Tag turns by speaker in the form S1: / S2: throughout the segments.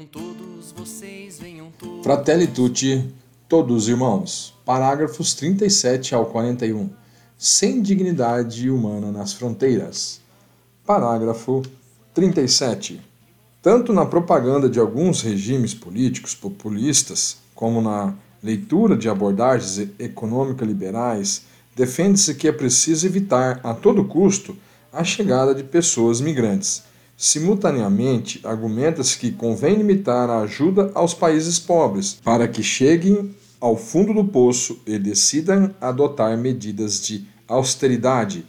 S1: Venham todos vocês, venham todos.
S2: Fratelli tutti, todos irmãos. Parágrafos 37 ao 41. Sem dignidade humana nas fronteiras. Parágrafo 37. Tanto na propaganda de alguns regimes políticos populistas, como na leitura de abordagens econômica liberais, defende-se que é preciso evitar a todo custo a chegada de pessoas migrantes. Simultaneamente, argumenta-se que convém limitar a ajuda aos países pobres para que cheguem ao fundo do poço e decidam adotar medidas de austeridade.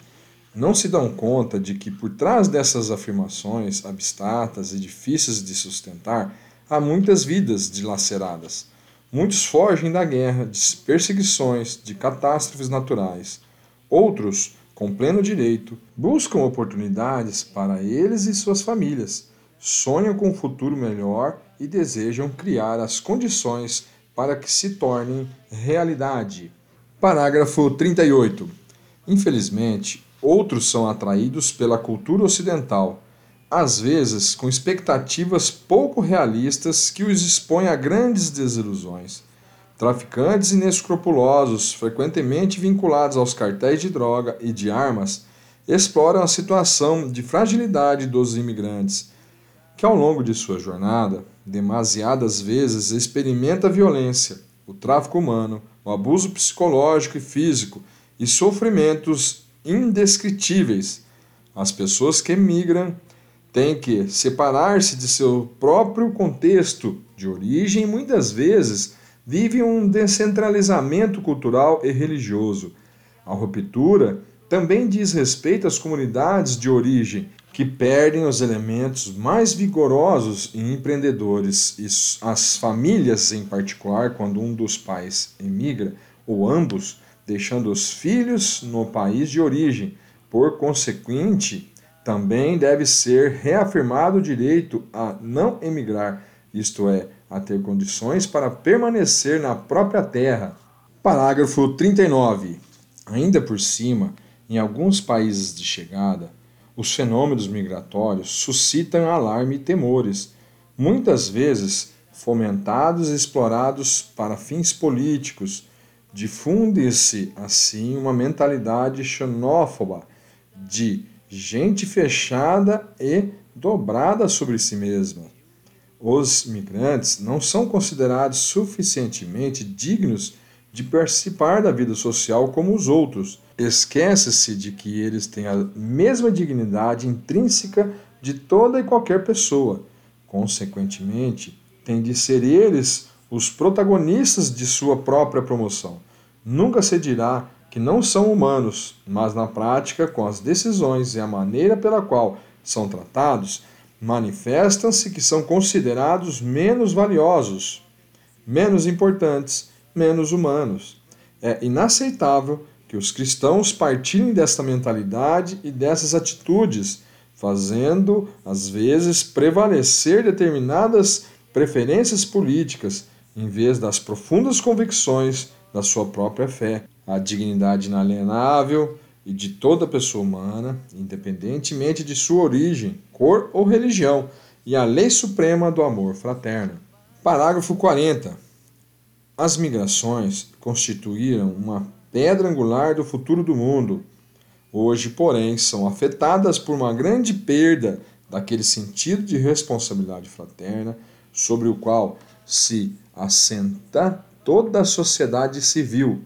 S2: Não se dão conta de que por trás dessas afirmações abstratas e difíceis de sustentar há muitas vidas dilaceradas. Muitos fogem da guerra, de perseguições, de catástrofes naturais. Outros, com pleno direito, buscam oportunidades para eles e suas famílias, sonham com um futuro melhor e desejam criar as condições para que se tornem realidade. Parágrafo 38. Infelizmente, outros são atraídos pela cultura ocidental às vezes com expectativas pouco realistas que os expõem a grandes desilusões. Traficantes inescrupulosos, frequentemente vinculados aos cartéis de droga e de armas, exploram a situação de fragilidade dos imigrantes, que ao longo de sua jornada, demasiadas vezes experimenta violência, o tráfico humano, o abuso psicológico e físico e sofrimentos indescritíveis. As pessoas que migram tem que separar-se de seu próprio contexto de origem e muitas vezes vive um descentralizamento cultural e religioso. A ruptura também diz respeito às comunidades de origem, que perdem os elementos mais vigorosos em empreendedores e as famílias, em particular, quando um dos pais emigra, ou ambos, deixando os filhos no país de origem. Por consequente, também deve ser reafirmado o direito a não emigrar, isto é, a ter condições para permanecer na própria terra. Parágrafo 39. Ainda por cima, em alguns países de chegada, os fenômenos migratórios suscitam alarme e temores, muitas vezes fomentados e explorados para fins políticos. Difunde-se assim uma mentalidade xenófoba de gente fechada e dobrada sobre si mesma. Os migrantes não são considerados suficientemente dignos de participar da vida social como os outros. Esquece-se de que eles têm a mesma dignidade intrínseca de toda e qualquer pessoa. Consequentemente, têm de ser eles os protagonistas de sua própria promoção. Nunca se dirá que não são humanos, mas na prática, com as decisões e a maneira pela qual são tratados, manifestam-se que são considerados menos valiosos, menos importantes, menos humanos. É inaceitável que os cristãos partilhem desta mentalidade e dessas atitudes, fazendo, às vezes, prevalecer determinadas preferências políticas em vez das profundas convicções da sua própria fé a dignidade inalienável e de toda pessoa humana, independentemente de sua origem, cor ou religião, e a lei suprema do amor fraterno. Parágrafo 40. As migrações constituíram uma pedra angular do futuro do mundo. Hoje, porém, são afetadas por uma grande perda daquele sentido de responsabilidade fraterna sobre o qual se assenta toda a sociedade civil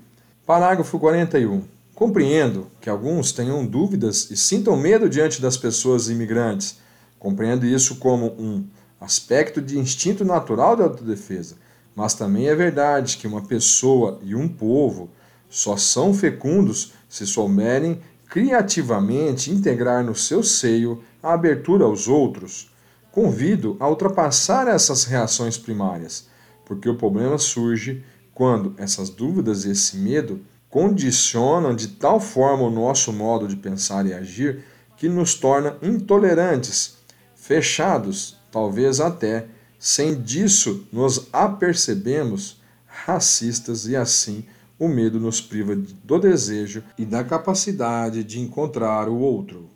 S2: Parágrafo 41. Compreendo que alguns tenham dúvidas e sintam medo diante das pessoas imigrantes. Compreendo isso como um aspecto de instinto natural de autodefesa. Mas também é verdade que uma pessoa e um povo só são fecundos se souberem criativamente integrar no seu seio a abertura aos outros. Convido a ultrapassar essas reações primárias, porque o problema surge quando essas dúvidas e esse medo condicionam de tal forma o nosso modo de pensar e agir que nos torna intolerantes, fechados, talvez até, sem disso nos apercebemos, racistas e assim o medo nos priva do desejo e da capacidade de encontrar o outro.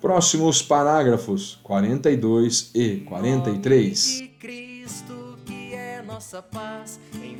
S2: Próximos parágrafos 42 e 43.
S1: Cristo que é nossa paz. Em